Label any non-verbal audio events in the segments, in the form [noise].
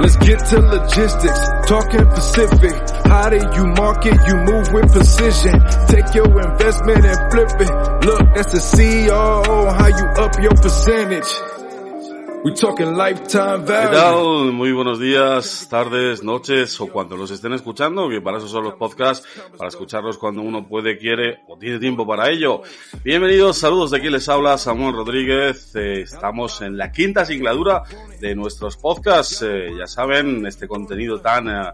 Let's get to logistics, talking Pacific. How do you market? You move with precision. Take your investment and flip it. Look, that's the CEO. How you up your percentage? We talking lifetime ¿Qué value. tal? Muy buenos días, tardes, noches o cuando los estén escuchando, que para eso son los podcasts, para escucharlos cuando uno puede, quiere o tiene tiempo para ello. Bienvenidos, saludos de aquí les habla Samuel Rodríguez. Eh, estamos en la quinta singladura de nuestros podcasts. Eh, ya saben, este contenido tan eh,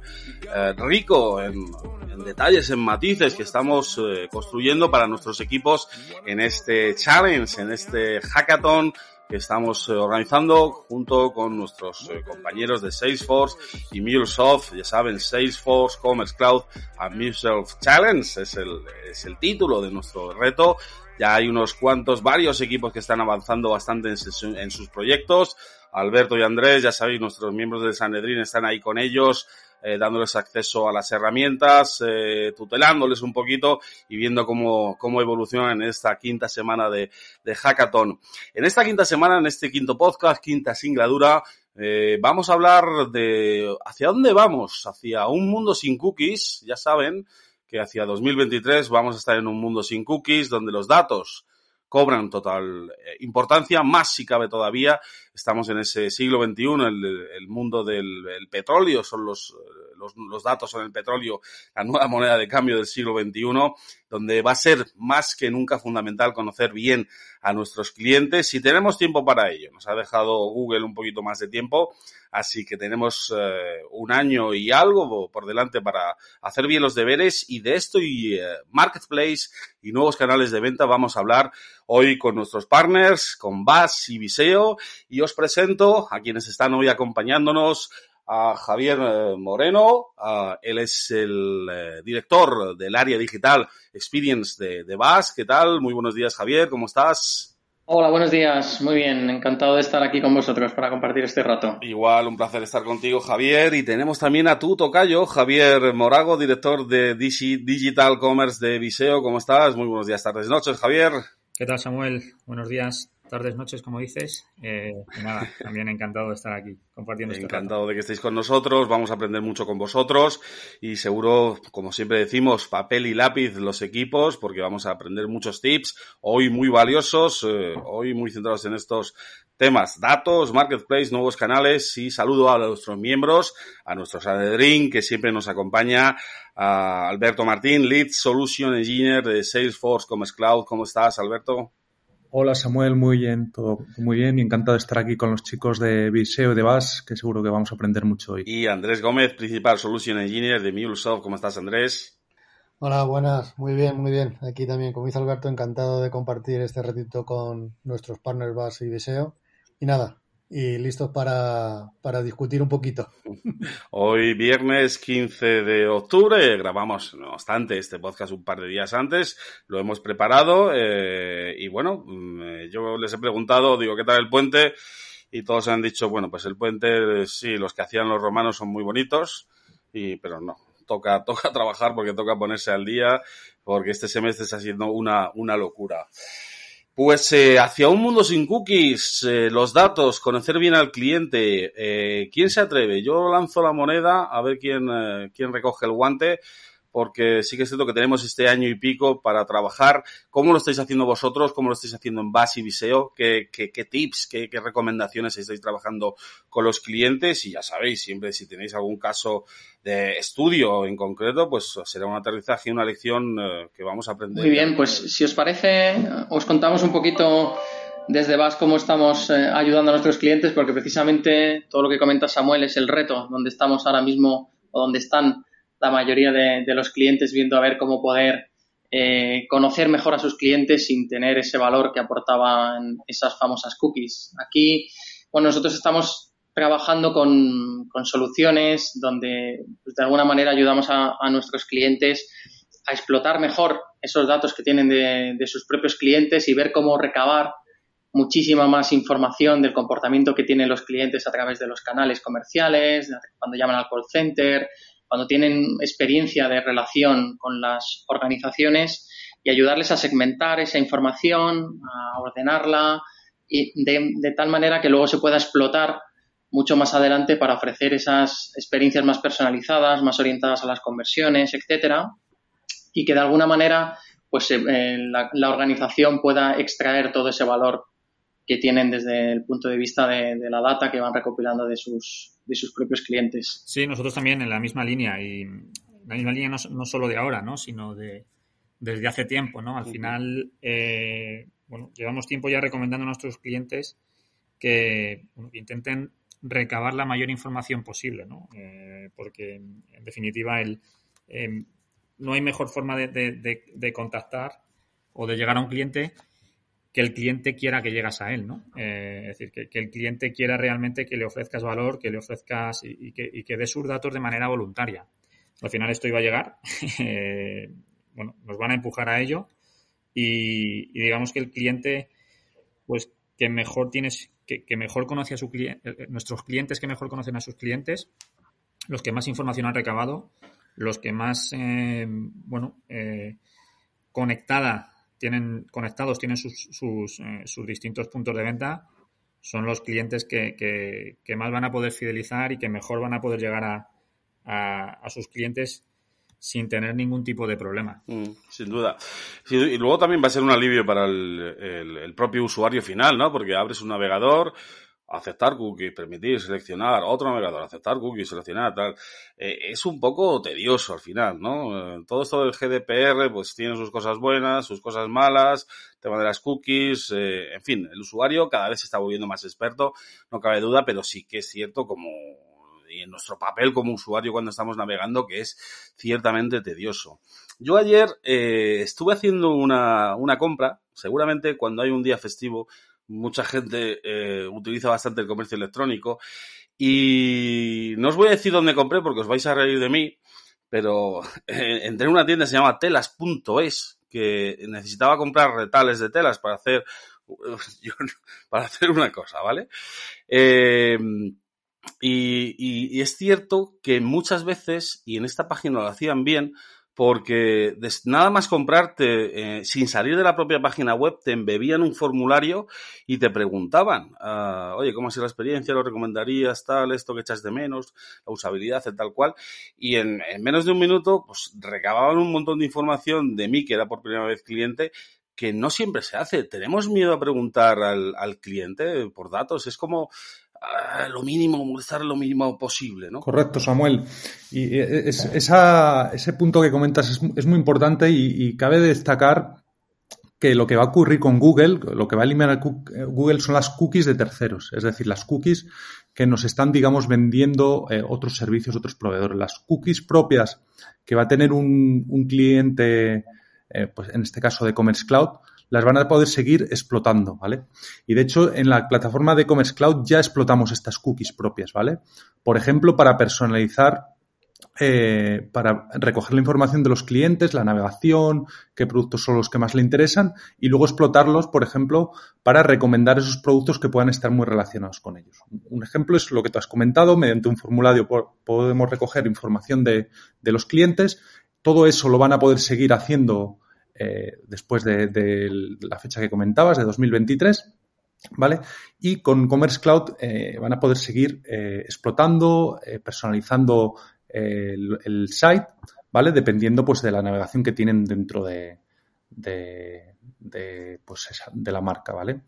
eh, rico en, en detalles, en matices que estamos eh, construyendo para nuestros equipos en este challenge, en este hackathon estamos eh, organizando junto con nuestros eh, compañeros de Salesforce y MuleSoft. Ya saben, Salesforce Commerce Cloud and MuleSoft Challenge es el, es el título de nuestro reto. Ya hay unos cuantos, varios equipos que están avanzando bastante en, sus- en sus proyectos. Alberto y Andrés, ya sabéis, nuestros miembros de Sanedrín están ahí con ellos, eh, dándoles acceso a las herramientas, eh, tutelándoles un poquito y viendo cómo, cómo evolucionan en esta quinta semana de, de Hackathon. En esta quinta semana, en este quinto podcast, quinta singladura, eh, vamos a hablar de hacia dónde vamos, hacia un mundo sin cookies, ya saben que hacia 2023 vamos a estar en un mundo sin cookies, donde los datos cobran total eh, importancia, más si cabe todavía. Estamos en ese siglo XXI, el, mundo del el petróleo, son los, eh, los, datos son el petróleo, la nueva moneda de cambio del siglo XXI, donde va a ser más que nunca fundamental conocer bien a nuestros clientes si tenemos tiempo para ello. Nos ha dejado Google un poquito más de tiempo, así que tenemos eh, un año y algo por delante para hacer bien los deberes y de esto y eh, Marketplace y nuevos canales de venta vamos a hablar hoy con nuestros partners, con Bass y Viseo y os presento a quienes están hoy acompañándonos a Javier eh, Moreno, él es el eh, director del área digital Experience de, de Bass. ¿Qué tal? Muy buenos días, Javier, ¿cómo estás? Hola, buenos días. Muy bien, encantado de estar aquí con vosotros para compartir este rato. Igual, un placer estar contigo, Javier. Y tenemos también a tu tocayo, Javier Morago, director de Digi- Digital Commerce de Viseo. ¿Cómo estás? Muy buenos días, tardes, noches, Javier. ¿Qué tal, Samuel? Buenos días, tardes, noches, como dices. Eh, nada, también encantado de estar aquí compartiendo este. Encantado de que estéis con nosotros, vamos a aprender mucho con vosotros y seguro, como siempre decimos, papel y lápiz los equipos porque vamos a aprender muchos tips, hoy muy valiosos, eh, hoy muy centrados en estos temas, datos, marketplace, nuevos canales y saludo a nuestros miembros, a nuestro Sanedrín que siempre nos acompaña, a Alberto Martín, Lead Solution Engineer de Salesforce Commerce Cloud. ¿Cómo estás, Alberto? Hola Samuel, muy bien, todo muy bien y encantado de estar aquí con los chicos de Viseo y de Bas, que seguro que vamos a aprender mucho hoy. Y Andrés Gómez, Principal Solution Engineer de MuleSoft. ¿Cómo estás, Andrés? Hola, buenas, muy bien, muy bien. Aquí también, como dice Alberto, encantado de compartir este ratito con nuestros partners BAS y Viseo. Y nada, y listos para, para discutir un poquito. [laughs] Hoy viernes 15 de octubre, grabamos, no obstante, este podcast un par de días antes, lo hemos preparado eh, y bueno, mm, eh, yo les he preguntado, digo, ¿qué tal el puente? Y todos han dicho, bueno, pues el puente, sí, los que hacían los romanos son muy bonitos, y, pero no, toca, [laughs] toca trabajar porque toca ponerse al día, porque este semestre está siendo una, una locura. Pues eh, hacia un mundo sin cookies, eh, los datos, conocer bien al cliente. Eh, ¿Quién se atreve? Yo lanzo la moneda a ver quién, eh, quién recoge el guante, porque sí que es cierto que tenemos este año y pico para trabajar. ¿Cómo lo estáis haciendo vosotros? ¿Cómo lo estáis haciendo en BAS y Viseo? ¿Qué, tips, qué, qué, recomendaciones estáis trabajando con los clientes? Y ya sabéis, siempre si tenéis algún caso de estudio en concreto, pues será un aterrizaje y una lección eh, que vamos a aprender. Muy bien, pues si os parece, os contamos un poquito desde BAS cómo estamos eh, ayudando a nuestros clientes, porque precisamente todo lo que comenta Samuel es el reto donde estamos ahora mismo o donde están la mayoría de, los clientes viendo a ver cómo poder eh, conocer mejor a sus clientes sin tener ese valor que aportaban esas famosas cookies. Aquí, bueno, nosotros estamos trabajando con, soluciones donde pues, de alguna manera ayudamos a, nuestros clientes a explotar mejor esos datos que tienen de, de, sus propios clientes y ver cómo recabar muchísima más información del comportamiento que tienen los clientes a través de los canales comerciales, cuando llaman al call center, cuando tienen experiencia de relación con las organizaciones y ayudarles a segmentar esa información, a ordenarla y de, tal manera que luego se pueda explotar mucho más adelante para ofrecer esas experiencias más personalizadas, más orientadas a las conversiones, etcétera, y que de alguna manera pues eh, la, la, organización pueda extraer todo ese valor que tienen desde el punto de vista de, la data que van recopilando de sus, de sus propios clientes. Sí, nosotros también en la misma línea y la misma línea no, no solo de ahora, ¿no? sino de desde hace tiempo, ¿no? Al final, eh, bueno, llevamos tiempo ya recomendando a nuestros clientes que intenten recabar la mayor información posible, ¿no? Eh, porque en definitiva el, eh, no hay mejor forma de, de, contactar o de llegar a un cliente que el cliente quiera que llegas a él, ¿no? Eh, es decir, que, el cliente quiera realmente que le ofrezcas valor, que le ofrezcas y, que, y dé sus datos de manera voluntaria. Al final esto iba a llegar, [laughs] eh, bueno, nos van a empujar a ello y, digamos que el cliente, pues que mejor tienes, que, mejor conoce a su cliente, eh, nuestros clientes que mejor conocen a sus clientes, los que más información han recabado, los que más, bueno, conectada tienen conectados, tienen sus, sus, eh, sus distintos puntos de venta, son los clientes que, que, más van a poder fidelizar y que mejor van a poder llegar a, a, sus clientes sin tener ningún tipo de problema. Mm, sin duda. y luego también va a ser un alivio para el, el, propio usuario final, ¿no? Porque abres un navegador, aceptar cookies, permitir seleccionar otro navegador, aceptar cookies, seleccionar tal. Eh, es un poco tedioso al final, ¿no? Eh, todo esto del GDPR pues tiene sus cosas buenas, sus cosas malas, tema de las cookies, eh, en fin, el usuario cada vez se está volviendo más experto, no cabe duda, pero sí que es cierto como y en nuestro papel como usuario cuando estamos navegando que es ciertamente tedioso. Yo ayer estuve haciendo una, una compra, seguramente cuando hay un día festivo mucha gente eh, utiliza bastante el comercio electrónico. Y no os voy a decir dónde compré porque os vais a reír de mí, pero [laughs] entré en una tienda que se llama telas.es, que necesitaba comprar retales de telas para hacer, [laughs] para hacer una cosa, ¿vale? Eh, y, es cierto que muchas veces, y en esta página lo hacían bien, porque nada más comprarte, eh, sin salir de la propia página web, te embebían un formulario y te preguntaban, uh, oye, ¿cómo ha sido la experiencia? ¿Lo recomendarías? Tal, esto que echas de menos, la usabilidad, tal cual. Y en, menos de un minuto, pues recababan un montón de información de mí, que era por primera vez cliente, que no siempre se hace. Tenemos miedo a preguntar al, al cliente por datos. Es como, lo mínimo, estar lo mínimo posible, ¿no? Correcto, Samuel. Y esa, ese punto que comentas es, muy importante y, cabe destacar que lo que va a ocurrir con Google, lo que va a eliminar Google son las cookies de terceros, es decir, las cookies que nos están, digamos, vendiendo eh, otros servicios, otros proveedores. Las cookies propias que va a tener un, cliente, eh, pues en este caso de Commerce Cloud, las van a poder seguir explotando, ¿vale? Y de hecho, en la plataforma de Commerce Cloud ya explotamos estas cookies propias, ¿vale? Por ejemplo, para personalizar eh, para recoger la información de los clientes, la navegación, qué productos son los que más le interesan y luego explotarlos, por ejemplo, para recomendar esos productos que puedan estar muy relacionados con ellos. Un ejemplo es lo que tú has comentado, mediante un formulario podemos recoger información de, de los clientes, todo eso lo van a poder seguir haciendo eh, después de, la fecha que comentabas, de 2023. ¿Vale? Y con Commerce Cloud eh, van a poder seguir eh, explotando, personalizando el, site, ¿vale? Dependiendo pues de la navegación que tienen dentro de, de, pues de la marca, ¿vale?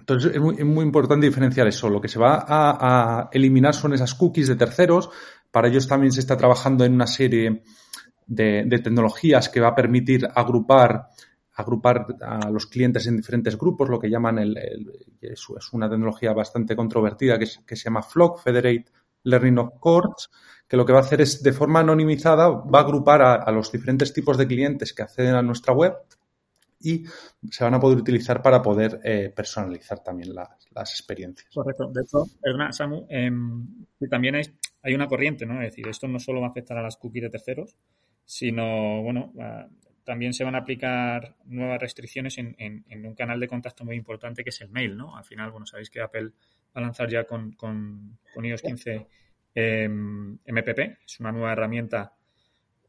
Entonces es muy, importante diferenciar eso. Lo que se va a, eliminar son esas cookies de terceros. Para ellos también se está trabajando en una serie de, tecnologías que va a permitir agrupar agrupar a los clientes en diferentes grupos, lo que llaman el, es, una tecnología bastante controvertida que, que, se llama FLOC, Federate Learning of Courts, que lo que va a hacer es de forma anonimizada va a agrupar a, los diferentes tipos de clientes que acceden a nuestra web y se van a poder utilizar para poder eh, personalizar también las, experiencias. Correcto. De hecho, perdona, Samu, eh, también hay, hay, una corriente, ¿no? Es decir, esto no solo va a afectar a las cookies de terceros, sino, bueno, uh, también se van a aplicar nuevas restricciones en, en, en, un canal de contacto muy importante que es el mail, ¿no? Al final, bueno, sabéis que Apple va a lanzar ya con, con, iOS 15 eh, MPP, es una nueva herramienta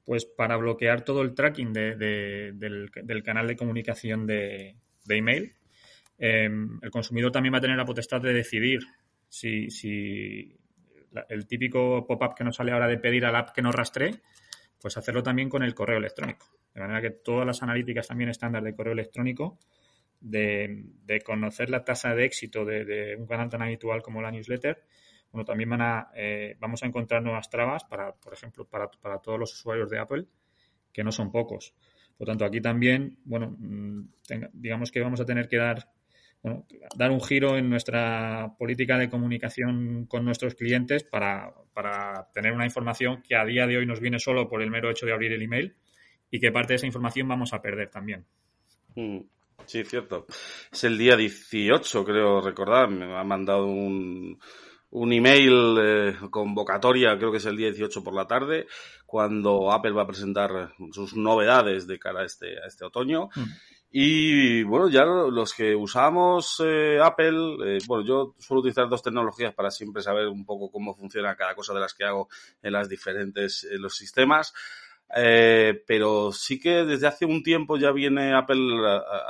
pues para bloquear todo el tracking de, de, del, canal de comunicación de, de email. Eh, el consumidor también va a tener la potestad de decidir si, si la, el típico pop-up que nos sale ahora de pedir al app que nos rastree, pues hacerlo también con el correo electrónico. De manera que todas las analíticas también estándar de correo electrónico, de, de conocer la tasa de éxito de, un canal tan habitual como la newsletter, bueno, también van a, eh, vamos a encontrar nuevas trabas para, por ejemplo, para, para, todos los usuarios de Apple, que no son pocos. Por tanto, aquí también, bueno, mm, digamos que vamos a tener que dar, bueno, dar un giro en nuestra política de comunicación con nuestros clientes para, para tener una información que a día de hoy nos viene solo por el mero hecho de abrir el email y que parte de esa información vamos a perder también. Mm. Sí, cierto. Es el día 18, creo recordar. Me ha mandado un, un email eh, convocatoria, creo que es el día 18 por la tarde, cuando Apple va a presentar sus novedades de cara a este, a este otoño. Mm. Y bueno, ya los que usamos eh, Apple, eh, bueno, yo suelo utilizar dos tecnologías para siempre saber un poco cómo funciona cada cosa de las que hago en las diferentes, en los sistemas. Eh, pero sí que desde hace un tiempo ya viene Apple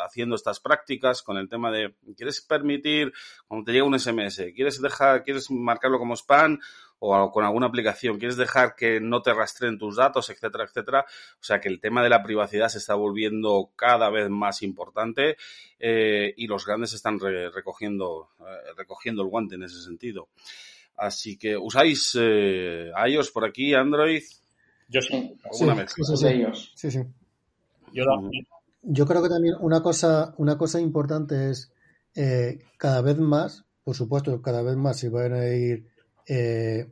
haciendo estas prácticas con el tema de, ¿quieres permitir, cuando te llega un SMS, quieres dejar, quieres marcarlo como spam o con alguna aplicación, quieres dejar que no te rastreen tus datos, etcétera, etcétera? O sea que el tema de la privacidad se está volviendo cada vez más importante eh, y los grandes están re recogiendo, eh, recogiendo el guante en ese sentido. Así que, ¿usáis eh, iOS por aquí, Android? Yo sí. Sí, sí, sí, sí, sí. Yo, Yo, creo que también una cosa, una cosa importante es eh, cada vez más, por supuesto, cada vez más se van a ir, eh,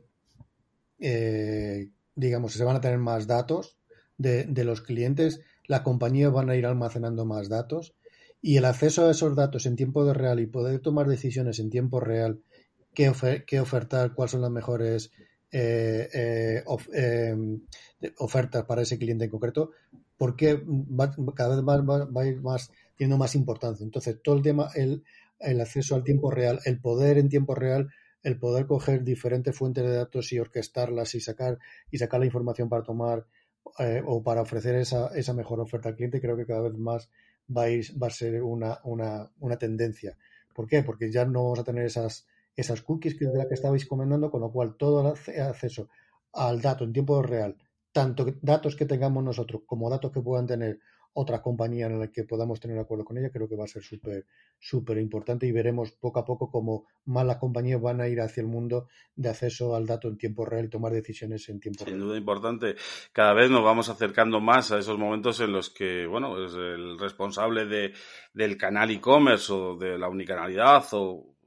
eh, digamos, se van a tener más datos de, de, los clientes, las compañías van a ir almacenando más datos y el acceso a esos datos en tiempo de real y poder tomar decisiones en tiempo real, qué, ofer qué ofertar, cuáles son las mejores eh, eh, eh, ofertas para ese cliente en concreto, porque cada vez más va, a ir más, teniendo más importancia. Entonces, todo el tema, el, acceso al tiempo real, el poder en tiempo real, el poder coger diferentes fuentes de datos y orquestarlas y sacar, y sacar la información para tomar o para ofrecer esa, esa mejor oferta al cliente, creo que cada vez más va a, ir, va a ser una, una, una tendencia. ¿Por qué? Porque ya no vamos a tener esas, esas cookies que de la que estabais comentando, con lo cual todo el acceso al dato en tiempo real, tanto datos que tengamos nosotros como datos que puedan tener otras compañías en las que podamos tener acuerdo con ella, creo que va a ser súper, súper importante y veremos poco a poco cómo más las compañías van a ir hacia el mundo de acceso al dato en tiempo real y tomar decisiones en tiempo Sin real. Sin duda importante. Cada vez nos vamos acercando más a esos momentos en los que, bueno, es el responsable de, del canal e-commerce o de la unicanalidad o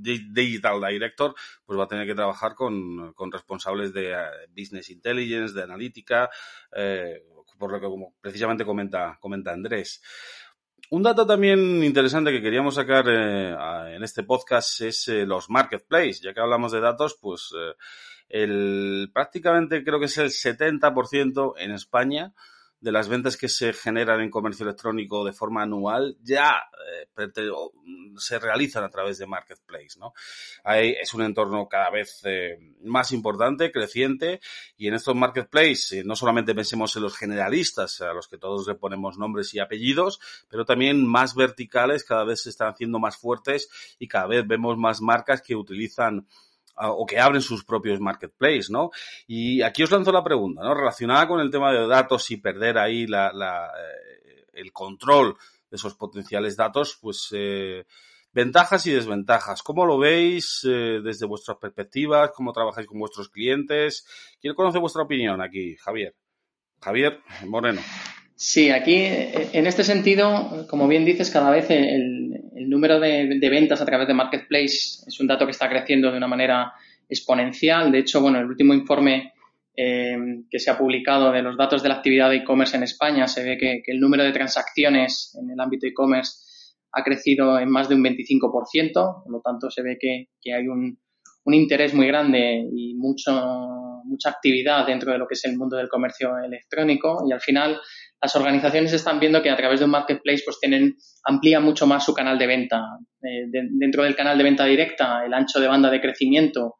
Digital Director, pues va a tener que trabajar con, con responsables de Business Intelligence, de analítica, eh, por lo que como precisamente comenta, comenta Andrés. Un dato también interesante que queríamos sacar eh, en este podcast es eh, los marketplaces. Ya que hablamos de datos, pues eh, el, prácticamente creo que es el 70% en España de las ventas que se generan en comercio electrónico de forma anual ya eh, se realizan a través de Marketplace, ¿no? Es un entorno cada vez eh, más importante, creciente, y en estos Marketplace eh, no solamente pensemos en los generalistas, a los que todos le ponemos nombres y apellidos, pero también más verticales, cada vez se están haciendo más fuertes y cada vez vemos más marcas que utilizan o que abren sus propios marketplaces, ¿no? Y aquí os lanzo la pregunta, ¿no? Relacionada con el tema de datos y perder ahí la, eh, el control de esos potenciales datos, pues eh, ventajas y desventajas. ¿Cómo lo veis eh, desde vuestras perspectivas? ¿Cómo trabajáis con vuestros clientes? Quiero conocer vuestra opinión aquí, Javier. Javier Moreno. Sí, aquí en este sentido, como bien dices, cada vez el, número de, ventas a través de Marketplace es un dato que está creciendo de una manera exponencial. De hecho, bueno, el último informe eh, que se ha publicado de los datos de la actividad de e-commerce en España se ve que, el número de transacciones en el ámbito e-commerce ha crecido en más de un 25%, por lo tanto se ve que, hay un, un, interés muy grande y mucho, mucha actividad dentro de lo que es el mundo del comercio electrónico y al final las organizaciones están viendo que a través de un marketplace pues tienen, amplían mucho más su canal de venta. Eh, dentro del canal de venta directa, el ancho de banda de crecimiento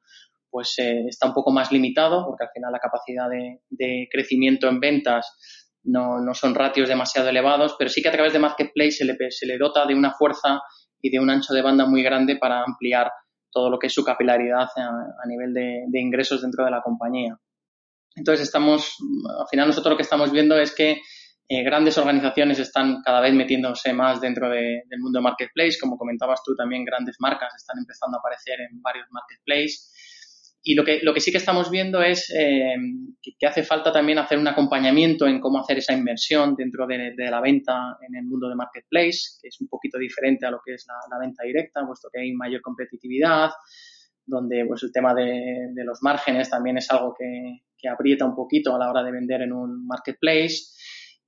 pues eh, está un poco más limitado porque al final la capacidad de, crecimiento en ventas no, no, son ratios demasiado elevados, pero sí que a través de marketplace se le, se le dota de una fuerza y de un ancho de banda muy grande para ampliar todo lo que es su capilaridad a, nivel de ingresos dentro de la compañía. Entonces estamos, al final nosotros lo que estamos viendo es que eh, grandes organizaciones están cada vez metiéndose más dentro del mundo de marketplace. Como comentabas tú, también grandes marcas están empezando a aparecer en varios marketplaces. Y lo que, lo que sí que estamos viendo es eh, que, hace falta también hacer un acompañamiento en cómo hacer esa inversión dentro de, la venta en el mundo de marketplace, que es un poquito diferente a lo que es la, venta directa, puesto que hay mayor competitividad, donde pues, el tema de, los márgenes también es algo que, que aprieta un poquito a la hora de vender en un marketplace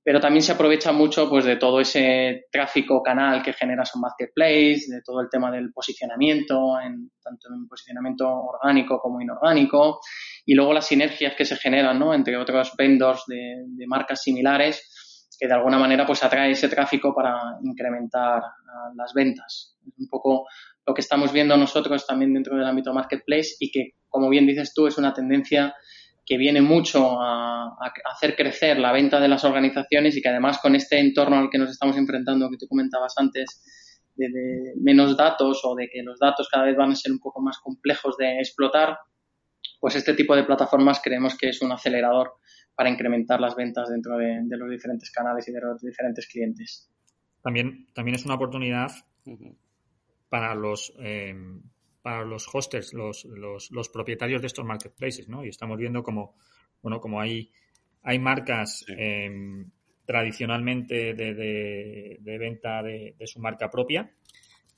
pero también se aprovecha mucho pues de todo ese tráfico canal que genera su marketplace, de todo el tema del posicionamiento, en, tanto en posicionamiento orgánico como inorgánico, y luego las sinergias que se generan ¿no? entre otros vendors de, de, marcas similares que de alguna manera pues atrae ese tráfico para incrementar uh, las ventas. Es un poco lo que estamos viendo nosotros también dentro del ámbito marketplace y que, como bien dices tú, es una tendencia que viene mucho a, hacer crecer la venta de las organizaciones y que además con este entorno al que nos estamos enfrentando que tú comentabas antes, de, menos datos o de que los datos cada vez van a ser un poco más complejos de explotar, pues este tipo de plataformas creemos que es un acelerador para incrementar las ventas dentro de, los diferentes canales y de los diferentes clientes. También, también es una oportunidad para los eh, para los hosters, los, los, los, propietarios de estos marketplaces, ¿no? Y estamos viendo como, bueno, como hay, hay marcas em, tradicionalmente de, de, venta de, su marca propia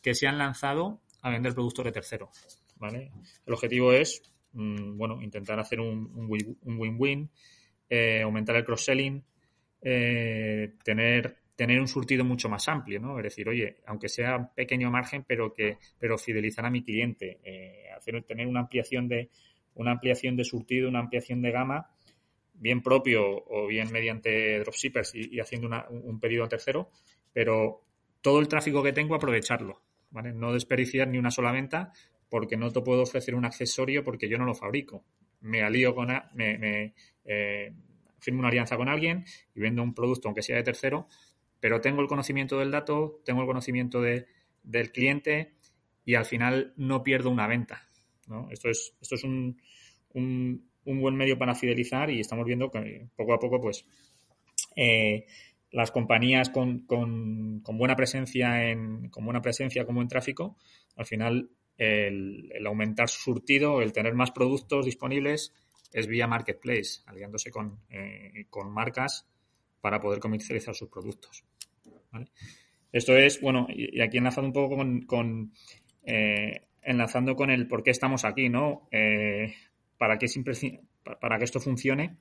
que se han lanzado a vender productos de tercero, ¿vale? El objetivo es, mm, bueno, intentar hacer un win-win, eh, aumentar el cross-selling, eh, tener tener un surtido mucho más amplio, ¿no? Es decir, oye, aunque sea pequeño margen, pero que, pero fidelizar a mi cliente, eh, tener una ampliación de, una ampliación de surtido, una ampliación de gama, bien propio o bien mediante dropshippers y, haciendo un pedido a tercero, pero todo el tráfico que tengo aprovecharlo, ¿vale? No desperdiciar ni una sola venta porque no te puedo ofrecer un accesorio porque yo no lo fabrico. Me alío con, me, eh, firmo una alianza con alguien y vendo un producto aunque sea de tercero pero tengo el conocimiento del dato, tengo el conocimiento de, del cliente y al final no pierdo una venta. Esto es, esto es un, un, buen medio para fidelizar y estamos viendo que poco a poco, pues, eh, las compañías con, con, buena presencia en, con buena presencia como en tráfico, al final el, aumentar su surtido, el tener más productos disponibles es vía marketplace, aliándose con, eh, con marcas para poder comercializar sus productos. Esto es, bueno, y, aquí enlazando un poco con, eh, enlazando con el por qué estamos aquí, ¿no? Eh, para, que para que esto funcione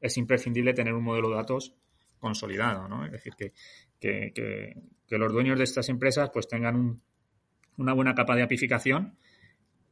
es imprescindible tener un modelo de datos consolidado, ¿no? Es decir, que, que, los dueños de estas empresas pues tengan una buena capa de apificación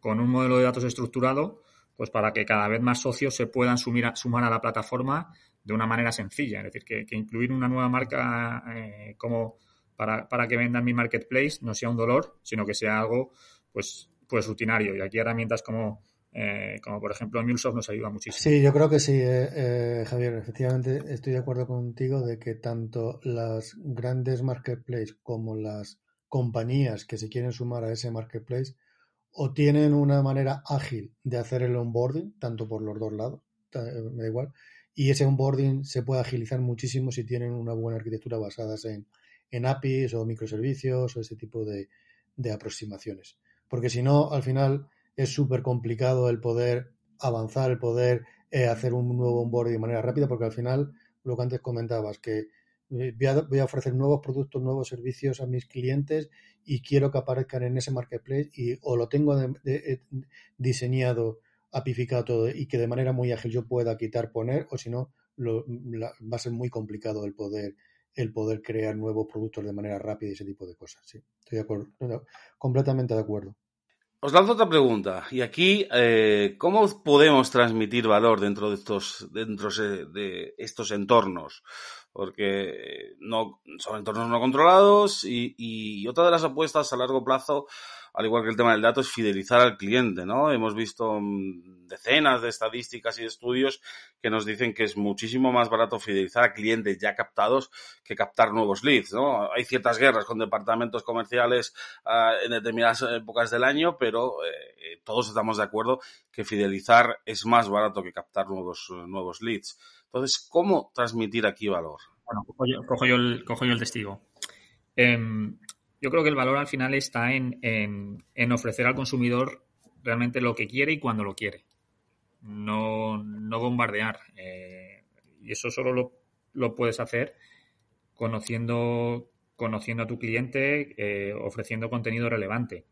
con un modelo de datos estructurado pues para que cada vez más socios se puedan sumar a la plataforma de una manera sencilla. Es decir, que, incluir una nueva marca eh, como para, para, que vendan mi marketplace no sea un dolor, sino que sea algo pues, pues rutinario. Y aquí herramientas como, eh, como por ejemplo MuleSoft nos ayuda muchísimo. Sí, yo creo que sí, eh, Javier. Efectivamente, estoy de acuerdo contigo de que tanto las grandes marketplaces como las compañías que se quieren sumar a ese marketplace o tienen una manera ágil de hacer el onboarding, tanto por los dos lados, me da igual, y ese onboarding se puede agilizar muchísimo si tienen una buena arquitectura basada en, en APIs o microservicios o ese tipo de, de aproximaciones. Porque si no, al final es súper complicado el poder avanzar, el poder eh, hacer un nuevo onboarding de manera rápida, porque al final, lo que antes comentabas, que eh, voy a, ofrecer nuevos productos, nuevos servicios a mis clientes y quiero que aparezcan en ese marketplace y o lo tengo eh, diseñado, apificado y que de manera muy ágil yo pueda quitar, poner, o si no, va a ser muy complicado el poder el poder crear nuevos productos de manera rápida y ese tipo de cosas. Sí, estoy de acuerdo, completamente de acuerdo. Os lanzo otra pregunta. Y aquí, eh, ¿cómo podemos transmitir valor dentro de estos, dentro de estos entornos? Porque no, son entornos no controlados y otra de las apuestas a largo plazo al igual que el tema del dato, es fidelizar al cliente, ¿no? Hemos visto mm, decenas de estadísticas y estudios que nos dicen que es muchísimo más barato fidelizar a clientes ya captados que captar nuevos leads, ¿no? Hay ciertas guerras con departamentos comerciales ah, en determinadas épocas del año, pero eh, todos estamos de acuerdo que fidelizar es más barato que captar nuevos, nuevos leads. Entonces, ¿cómo transmitir aquí valor? Bueno, cojo yo, el, cojo yo el testigo. Eh, yo creo que el valor al final está en, ofrecer al consumidor realmente lo que quiere y cuando lo quiere. No, bombardear. Eh, y eso solo lo, puedes hacer conociendo, a tu cliente, eh, ofreciendo contenido relevante.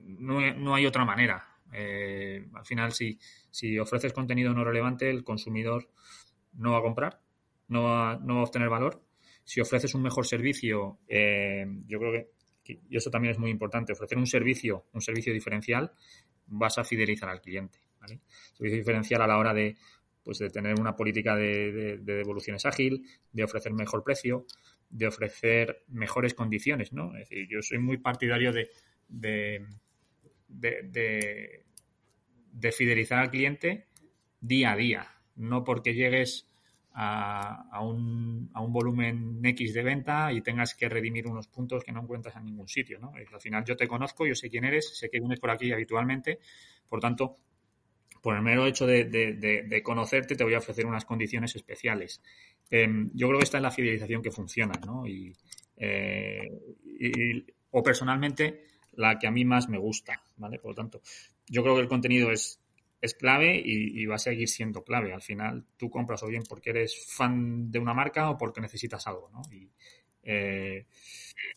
no, no, hay otra manera. Eh, al final, si, si ofreces contenido no relevante, el consumidor no va a comprar, no va, no va a obtener valor si ofreces un mejor servicio, eh, yo creo que, y eso también es muy importante, ofrecer un servicio, un servicio diferencial, vas a fidelizar al cliente. ¿vale? Servicio diferencial a la hora de, pues, de tener una política de, devoluciones ágil, de ofrecer mejor precio, de ofrecer mejores condiciones, ¿no? Es decir, yo soy muy partidario de, de, de, fidelizar al cliente día a día, no porque llegues a, un, a, un, volumen X de venta y tengas que redimir unos puntos que no encuentras en ningún sitio. ¿no? Al final yo te conozco, yo sé quién eres, sé que vienes por aquí habitualmente, por tanto, por el mero hecho de, conocerte te voy a ofrecer unas condiciones especiales. Em, yo creo que esta es la fidelización que funciona, ¿no? y, eh, o personalmente la que a mí más me gusta, ¿vale? Por lo tanto, yo creo que el contenido es es clave y, va a seguir siendo clave. Al final tú compras o bien porque eres fan de una marca o porque necesitas algo, ¿no? Y, eh,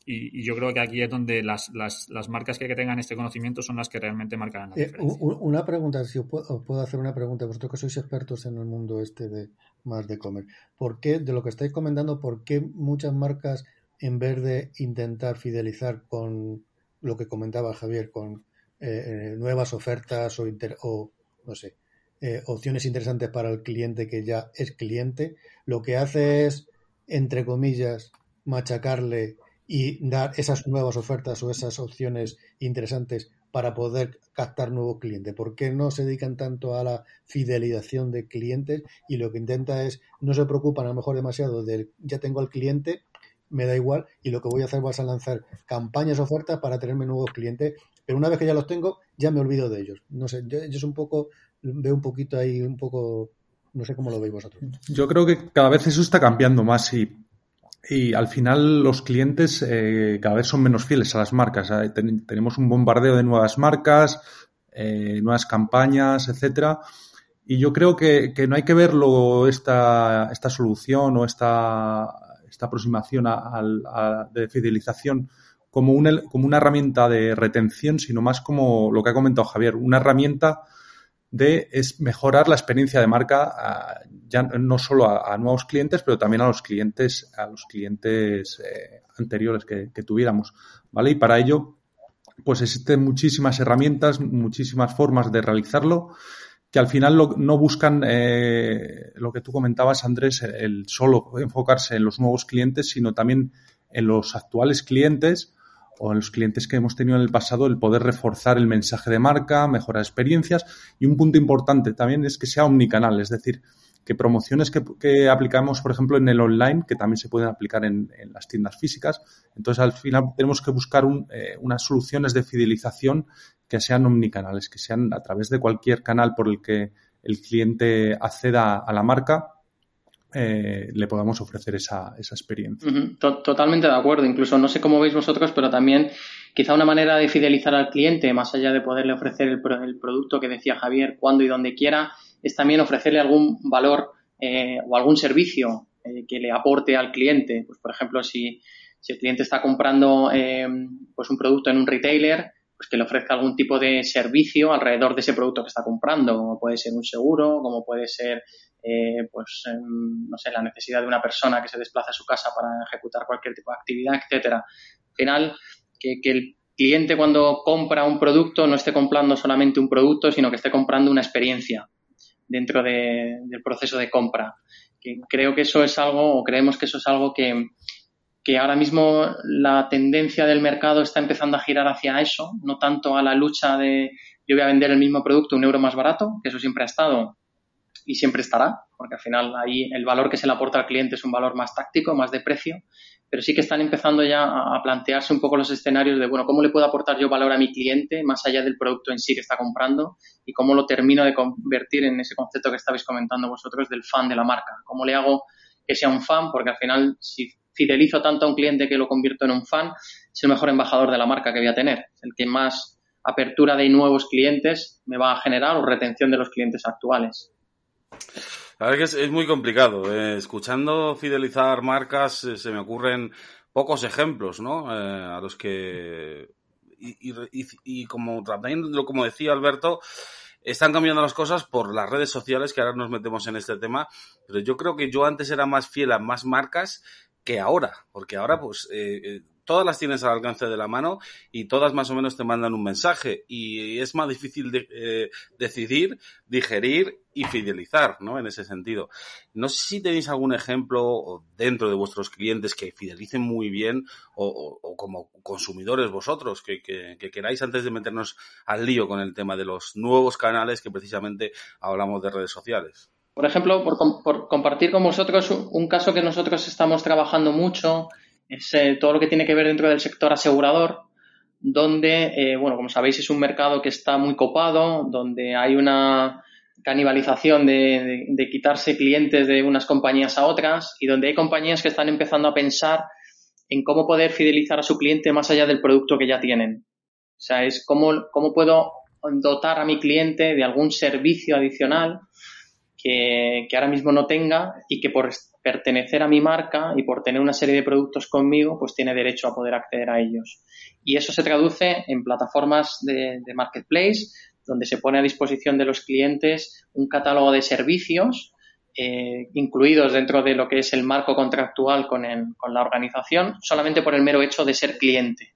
yo creo que aquí es donde las, marcas que, tengan este conocimiento son las que realmente marcarán la eh, diferencia. una pregunta, si os puedo, hacer una pregunta, vosotros que sois expertos en el mundo este de más de comer. ¿Por qué, de lo que estáis comentando, por qué muchas marcas, en vez de intentar fidelizar con lo que comentaba Javier, con eh, nuevas ofertas o, o no sé, eh, opciones interesantes para el cliente que ya es cliente, lo que hace es, entre comillas, machacarle y dar esas nuevas ofertas o esas opciones interesantes para poder captar nuevos clientes. ¿Por qué no se dedican tanto a la fidelización de clientes y lo que intenta es, no se preocupan a lo mejor demasiado del ya tengo al cliente, me da igual y lo que voy a hacer vas a lanzar campañas, ofertas para tenerme nuevos clientes pero una vez que ya los tengo, ya me olvido de ellos. No sé, yo, es un poco, veo un poquito ahí, un poco, no sé cómo lo veis vosotros. Yo creo que cada vez eso está cambiando más y, y al final los clientes eh, cada vez son menos fieles a las marcas. tenemos un bombardeo de nuevas marcas, eh, nuevas campañas, etcétera. Y yo creo que, no hay que verlo esta, esta solución o esta, esta aproximación de fidelización como una, como una herramienta de retención, sino más como lo que ha comentado Javier, una herramienta de es mejorar la experiencia de marca ya no solo a, nuevos clientes, pero también a los clientes, a los clientes eh, anteriores que, tuviéramos, ¿vale? Y para ello, pues existen muchísimas herramientas, muchísimas formas de realizarlo, que al final no buscan eh, lo que tú comentabas, Andrés, el solo enfocarse en los nuevos clientes, sino también en los actuales clientes o los clientes que hemos tenido en el pasado el poder reforzar el mensaje de marca, mejorar experiencias y un punto importante también es que sea omnicanal, es decir, que promociones que, aplicamos, por ejemplo, en el online, que también se pueden aplicar en, las tiendas físicas. Entonces, al final tenemos que buscar eh, unas soluciones de fidelización que sean omnicanales, que sean a través de cualquier canal por el que el cliente acceda a la marca, eh, le podamos ofrecer esa, esa experiencia. Totalmente de acuerdo. Incluso no sé cómo veis vosotros, pero también quizá una manera de fidelizar al cliente, más allá de poderle ofrecer el, producto que decía Javier, cuando y donde quiera, es también ofrecerle algún valor eh, o algún servicio eh, que le aporte al cliente. Pues, por ejemplo, si, si el cliente está comprando pues un producto en un retailer, pues que le ofrezca algún tipo de servicio alrededor de ese producto que está comprando, como puede ser un seguro, como puede ser, eh, pues, em, no sé, la necesidad de una persona que se desplaza a su casa para ejecutar cualquier tipo de actividad, etcétera. Al final, que, el cliente cuando compra un producto no esté comprando solamente un producto, sino que esté comprando una experiencia dentro del proceso de compra. Que creo que eso es algo, o creemos que eso es algo que, que ahora mismo la tendencia del mercado está empezando a girar hacia eso, no tanto a la lucha de yo voy a vender el mismo producto un euro más barato, que eso siempre ha estado y siempre estará, porque al final ahí el valor que se le aporta al cliente es un valor más táctico, más de precio, pero sí que están empezando ya a plantearse un poco los escenarios de, bueno, ¿cómo le puedo aportar yo valor a mi cliente más allá del producto en sí que está comprando y cómo lo termino de convertir en ese concepto que estabais comentando vosotros del fan de la marca? ¿Cómo le hago que sea un fan? Porque al final, si fidelizo tanto a un cliente que lo convierto en un fan, es el mejor embajador de la marca que voy a tener, el que más apertura de nuevos clientes me va a generar o retención de los clientes actuales. La verdad que es, muy complicado. Eh. Escuchando fidelizar marcas eh, se me ocurren pocos ejemplos, ¿no? Eh, a los que y, como también como decía Alberto, están cambiando las cosas por las redes sociales, que ahora nos metemos en este tema, pero yo creo que yo antes era más fiel a más marcas que ahora, porque ahora pues todas las tienes al alcance de la mano y todas más o menos te mandan un mensaje y es más difícil de, eh, decidir, digerir y fidelizar, ¿no? En ese sentido. No sé si tenéis algún ejemplo dentro de vuestros clientes que fidelicen muy bien o, como consumidores vosotros que, que, queráis antes de meternos al lío con el tema de los nuevos canales que precisamente hablamos de redes sociales. Por ejemplo, por, compartir con vosotros un caso que nosotros estamos trabajando mucho, es todo lo que tiene que ver dentro del sector asegurador, donde, eh, bueno, como sabéis, es un mercado que está muy copado, donde hay una canibalización de, quitarse clientes de unas compañías a otras y donde hay compañías que están empezando a pensar en cómo poder fidelizar a su cliente más allá del producto que ya tienen. O sea, es cómo, cómo puedo dotar a mi cliente de algún servicio adicional que, ahora mismo no tenga y que por pertenecer a mi marca y por tener una serie de productos conmigo, pues tiene derecho a poder acceder a ellos. Y eso se traduce en plataformas de, marketplace, donde se pone a disposición de los clientes un catálogo de servicios eh, incluidos dentro de lo que es el marco contractual con, con la organización, solamente por el mero hecho de ser cliente.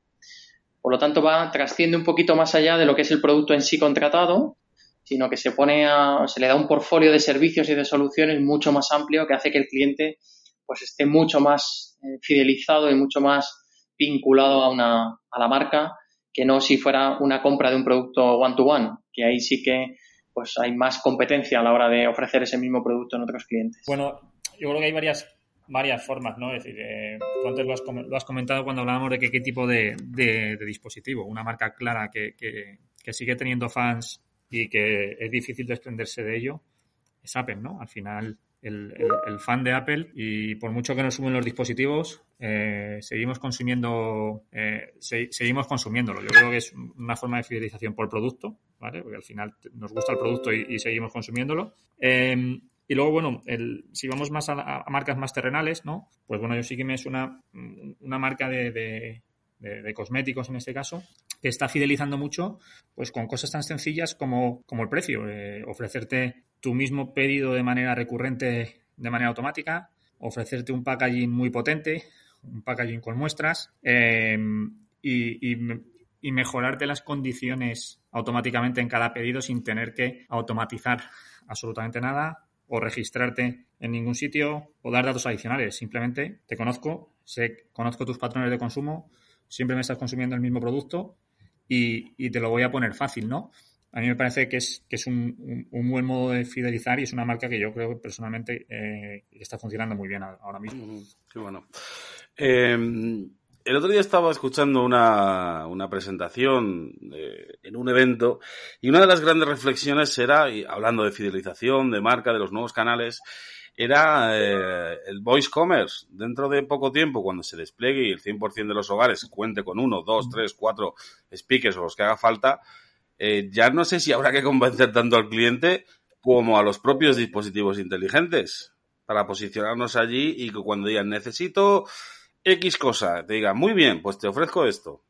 Por lo tanto, va, trasciende un poquito más allá de lo que es el producto en sí contratado sino que se pone a, se le da un portfolio de servicios y de soluciones mucho más amplio que hace que el cliente pues esté mucho más eh, fidelizado y mucho más vinculado a una, a la marca que no si fuera una compra de un producto one to one, que ahí sí que pues hay más competencia a la hora de ofrecer ese mismo producto en otros clientes. Bueno, yo creo que hay varias varias formas, ¿no? Es decir, eh, tú antes lo has, comentado cuando hablábamos de qué tipo de, dispositivo. Una marca clara que, que sigue teniendo fans y que es difícil desprenderse de ello, es Apple, ¿no? Al final, el, fan de Apple y por mucho que nos sumen los dispositivos, eh, seguimos consumiendo, eh, seguimos consumiéndolo. Yo creo que es una forma de fidelización por producto, ¿vale? Porque al final nos gusta el producto y, seguimos consumiéndolo. Em, y luego, bueno, el, si vamos más a, marcas más terrenales, ¿no? Pues bueno, yo sí que me es una, una marca de, de, cosméticos en este caso, que está fidelizando mucho pues con cosas tan sencillas como, el precio, eh, ofrecerte tu mismo pedido de manera recurrente, de manera automática, ofrecerte un packaging muy potente, un packaging con muestras eh, y, y, mejorarte las condiciones automáticamente en cada pedido sin tener que automatizar absolutamente nada o registrarte en ningún sitio o dar datos adicionales. Simplemente te conozco, conozco tus patrones de consumo, siempre me estás consumiendo el mismo producto y, te lo voy a poner fácil, ¿no? a mí me parece que es, que es un, un, buen modo de fidelizar y es una marca que yo creo personalmente eh, está funcionando muy bien ahora mismo. Qué bueno. Eh, el otro día estaba escuchando una, una presentación eh, en un evento y una de las grandes reflexiones era, hablando de fidelización, de marca, de los nuevos canales, era eh, el voice commerce. Dentro de poco tiempo, cuando se despliegue y el 100% de los hogares cuente con uno, dos, tres, cuatro speakers o los que haga falta, eh, ya no sé si habrá que convencer tanto al cliente como a los propios dispositivos inteligentes para posicionarnos allí y que cuando digan necesito X cosa, te diga, muy bien, pues te ofrezco esto.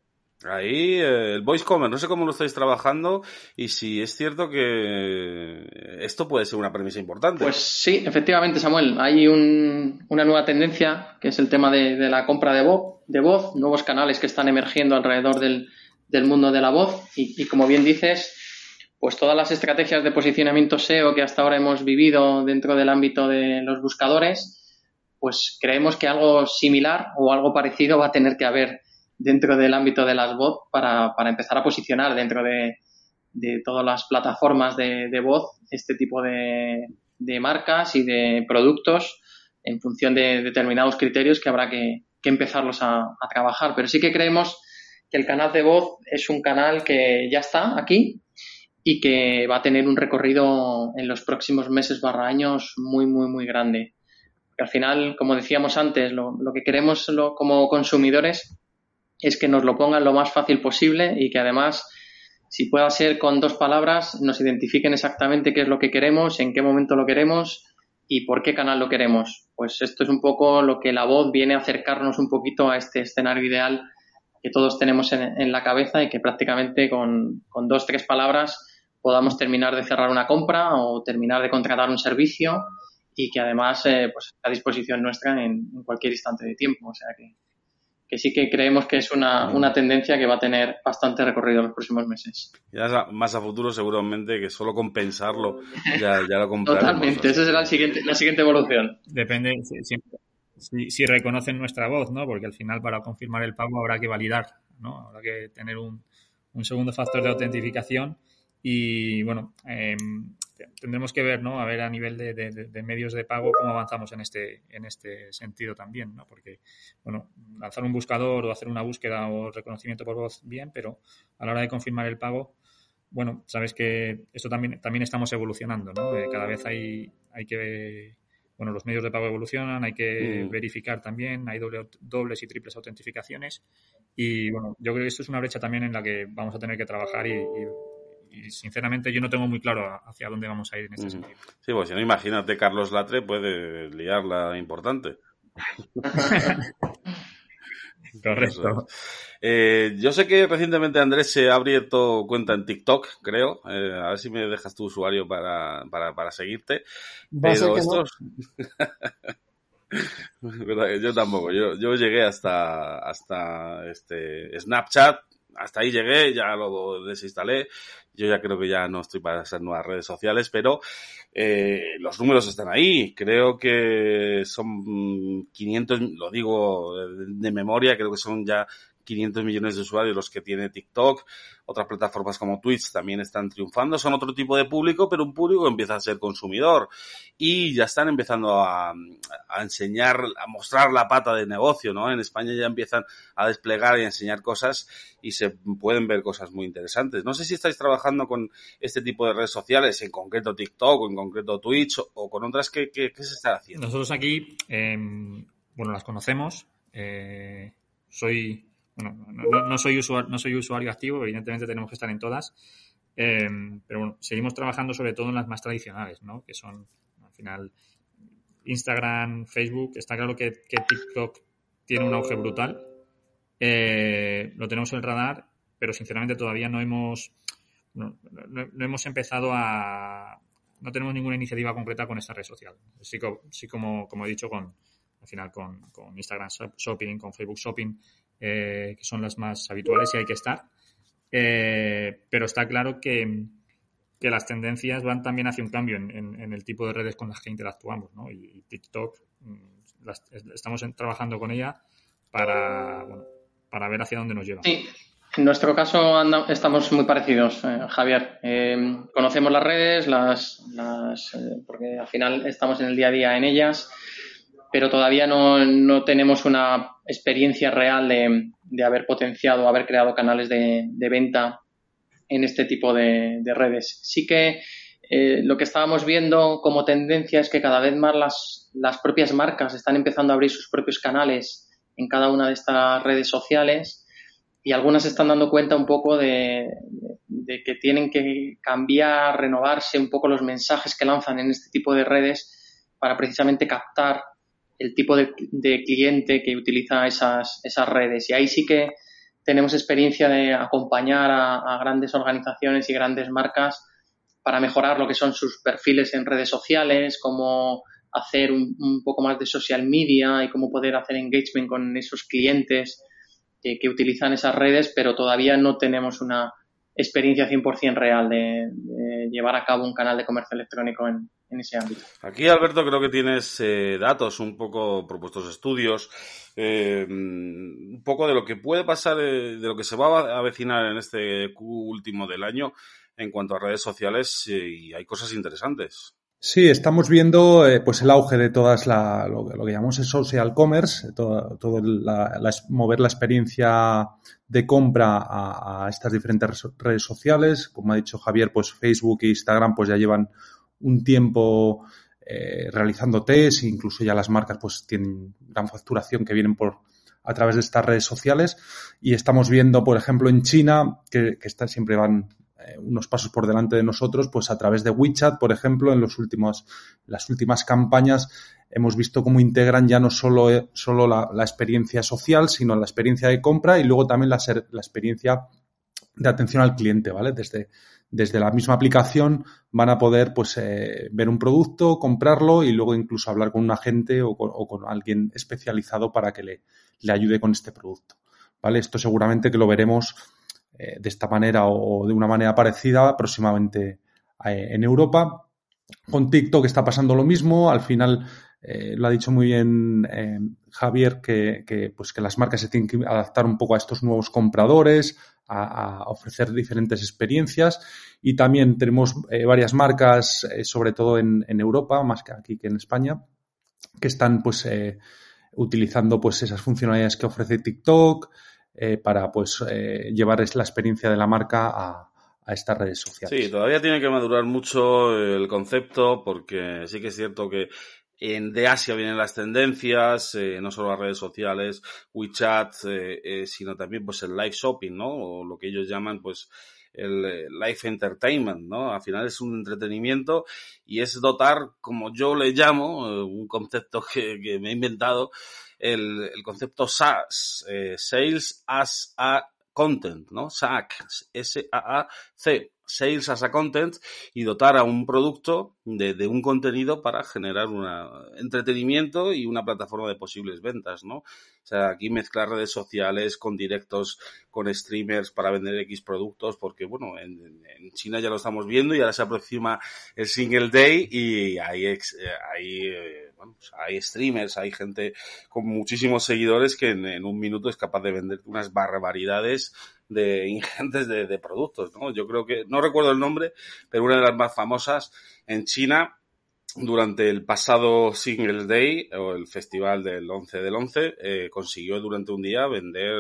Ahí eh, el voice commerce, no sé cómo lo estáis trabajando y si es cierto que esto puede ser una premisa importante. Pues sí, efectivamente, Samuel. Hay un, una nueva tendencia que es el tema de, la compra de voz, de voz, nuevos canales que están emergiendo alrededor del, del mundo de la voz y, y, como bien dices, pues todas las estrategias de posicionamiento SEO que hasta ahora hemos vivido dentro del ámbito de los buscadores pues creemos que algo similar o algo parecido va a tener que haber dentro del ámbito de las voz para, empezar a posicionar dentro de, todas las plataformas de, voz este tipo de, marcas y de productos en función de determinados criterios que habrá que, empezarlos a, a, trabajar. Pero sí que creemos que el canal de voz es un canal que ya está aquí y que va a tener un recorrido en los próximos meses barra años muy, muy, muy grande al final, como decíamos antes, lo, que queremos como consumidores es que nos lo pongan lo más fácil posible y que además, si pueda ser con dos palabras, nos identifiquen exactamente qué es lo que queremos, en qué momento lo queremos y por qué canal lo queremos. Pues esto es un poco lo que la voz viene a acercarnos un poquito a este escenario ideal que todos tenemos en, la cabeza y que prácticamente con, con dos, tres palabras podamos terminar de cerrar una compra o terminar de contratar un servicio y que además eh, pues está a disposición nuestra en, cualquier instante de tiempo. O sea que, que sí que creemos que es una, una, tendencia que va a tener bastante recorrido en los próximos meses. Ya más a futuro seguramente que solo compensarlo ya, ya lo compraremos. Totalmente, esa será el siguiente, la siguiente evolución. Depende si, si, reconocen nuestra voz, ¿no? Porque al final para confirmar el pago habrá que validar, ¿no? Habrá que tener un, un segundo factor de autentificación y bueno, eh, tendremos que ver, ¿no? A ver a nivel de, medios de pago cómo avanzamos en este, en este sentido también, ¿no? Porque, bueno, lanzar un buscador o hacer una búsqueda o reconocimiento por voz, bien, pero a la hora de confirmar el pago, bueno, sabes que esto también, también estamos evolucionando, ¿no? Eh, cada vez hay, hay que, bueno, los medios de pago evolucionan, hay que mm. verificar también, hay dobles y triples autentificaciones y, bueno, yo creo que esto es una brecha también en la que vamos a tener que trabajar y y sinceramente yo no tengo muy claro hacia dónde vamos a ir en este sentido. Sí, pues si no, imagínate, Carlos Latre puede liarla importante. [laughs] Correcto. Eh, yo sé que recientemente Andrés se ha abierto cuenta en TikTok, creo. Eh, a ver si me dejas tu usuario para, para, para seguirte. Pero estos... [laughs] yo tampoco. Yo, yo llegué hasta, hasta este Snapchat, hasta ahí llegué, ya lo desinstalé. Yo ya creo que ya no estoy para esas nuevas redes sociales, pero eh, los números están ahí. Creo que son 500, lo digo de memoria, creo que son ya 500 millones de usuarios los que tiene TikTok. Otras plataformas como Twitch también están triunfando. Son otro tipo de público, pero un público que empieza a ser consumidor. Y ya están empezando a, a enseñar, a mostrar la pata de negocio, ¿no? En España ya empiezan a desplegar y a enseñar cosas y se pueden ver cosas muy interesantes. No sé si estáis trabajando con este tipo de redes sociales, en concreto TikTok o en concreto Twitch o, con otras que, se está haciendo. Nosotros aquí, eh, bueno, las conocemos. Eh, soy bueno, no, soy usuario, no soy usuario activo, evidentemente tenemos que estar en todas, eh, pero bueno, seguimos trabajando sobre todo en las más tradicionales, ¿no? Que son, al final, Instagram, Facebook. Está claro que, TikTok tiene un auge brutal. Eh, lo tenemos en el radar, pero sinceramente todavía no hemos, no, hemos empezado a, no tenemos ninguna iniciativa concreta con esta red social. Sí, sí como, como he dicho, con, al final con Instagram Shopping, con Facebook Shopping, eh, que son las más habituales y hay que estar. Eh, pero está claro que, que, las tendencias van también hacia un cambio en, el tipo de redes con las que interactuamos. ¿no? Y, TikTok, mm, estamos trabajando con ella para, para ver hacia dónde nos lleva. Sí, En nuestro caso estamos muy parecidos, eh, Javier. Conocemos las redes, las, las porque al final estamos en el día a día en ellas, pero todavía no, no tenemos una experiencia real de, haber potenciado, haber creado canales de, venta en este tipo de, de redes. Sí que lo que estábamos viendo como tendencia es que cada vez más las, las propias marcas están empezando a abrir sus propios canales en cada una de estas redes sociales y algunas están dando cuenta un poco de, que tienen que cambiar, renovarse un poco los mensajes que lanzan en este tipo de redes para precisamente captar el tipo de, cliente que utiliza esas, esas redes. Y ahí sí que tenemos experiencia de acompañar a, grandes organizaciones y grandes marcas para mejorar lo que son sus perfiles en redes sociales, cómo hacer un, un poco más de social media y cómo poder hacer engagement con esos clientes que, utilizan esas redes, pero todavía no tenemos una experiencia 100% real de, llevar a cabo un canal de comercio electrónico en, ese ámbito. Aquí, Alberto, creo que tienes eh, datos, un poco propuestos estudios, eh, un poco de lo que puede pasar, eh, de lo que se va a avecinar en este último del año en cuanto a redes sociales y hay cosas interesantes. Sí, estamos viendo eh, pues el auge de todas la, lo, que llamamos el social commerce, todo, todo la, mover la experiencia de compra a, estas diferentes redes sociales. Como ha dicho Javier, pues Facebook e Instagram pues ya llevan un tiempo eh, realizando test, incluso ya las marcas pues tienen gran facturación que vienen por a través de estas redes sociales y estamos viendo, por ejemplo, en China que, que siempre van unos pasos por delante de nosotros, pues a través de WeChat, por ejemplo, en los últimos, las últimas campañas hemos visto cómo integran ya no solo, eh, solo la, experiencia social, sino la experiencia de compra y luego también la, la experiencia de atención al cliente, ¿vale? Desde, desde la misma aplicación van a poder pues eh, ver un producto, comprarlo y luego incluso hablar con un agente o con, alguien especializado para que le, le, ayude con este producto. ¿Vale? Esto seguramente que lo veremos eh, de esta manera o de una manera parecida próximamente eh, en Europa. Con TikTok está pasando lo mismo. Al final, eh, lo ha dicho muy bien Javier, que, pues que las marcas se tienen que adaptar un poco a estos nuevos compradores, a, ofrecer diferentes experiencias. Y también tenemos varias marcas, sobre todo en, en, Europa, más que aquí que en España, que están pues utilizando pues esas funcionalidades que ofrece TikTok, eh, para pues eh, llevar la experiencia de la marca a, estas redes sociales. Sí, todavía tiene que madurar mucho el concepto porque sí que es cierto que en, de Asia vienen las tendencias, eh, no solo las redes sociales, WeChat, sino también pues el live shopping, ¿no? O lo que ellos llaman pues el life entertainment, ¿no? Al final es un entretenimiento y es dotar, como yo le llamo, un concepto que, que me he inventado, el, el concepto SaaS, eh, Sales as a Content, ¿no? SAC, S-A-A-C, Sales as a Content, y dotar a un producto de, de, un contenido para generar un entretenimiento y una plataforma de posibles ventas, ¿no? O sea, aquí mezclar redes sociales con directos, con streamers para vender X productos, porque bueno, en, en China ya lo estamos viendo y ahora se aproxima el Single Day y hay, ex, eh, hay eh, pues hay streamers, hay gente con muchísimos seguidores que en, un minuto es capaz de vender unas barbaridades de [laughs] ingentes de, productos, ¿no? Yo creo que, no recuerdo el nombre, pero una de las más famosas en China, durante el pasado Singles Day o el festival del 11 del 11, eh, consiguió durante un día vender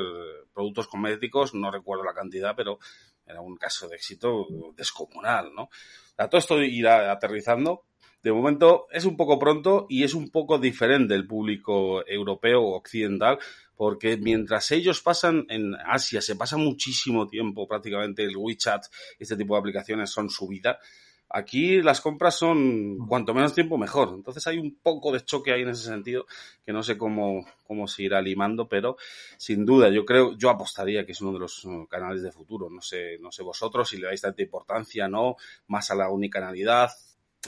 productos cosméticos, no recuerdo la cantidad, pero era un caso de éxito descomunal, ¿no? todo esto irá aterrizando de momento es un poco pronto y es un poco diferente el público europeo occidental, porque mientras ellos pasan en Asia, se pasa muchísimo tiempo, prácticamente el WeChat, este tipo de aplicaciones son su vida. Aquí las compras son cuanto menos tiempo mejor. Entonces hay un poco de choque ahí en ese sentido que no sé cómo, cómo se irá limando, pero sin duda yo creo, yo apostaría que es uno de los uh, canales de futuro. No sé, no sé vosotros si le dais tanta importancia, no, más a la unicanalidad,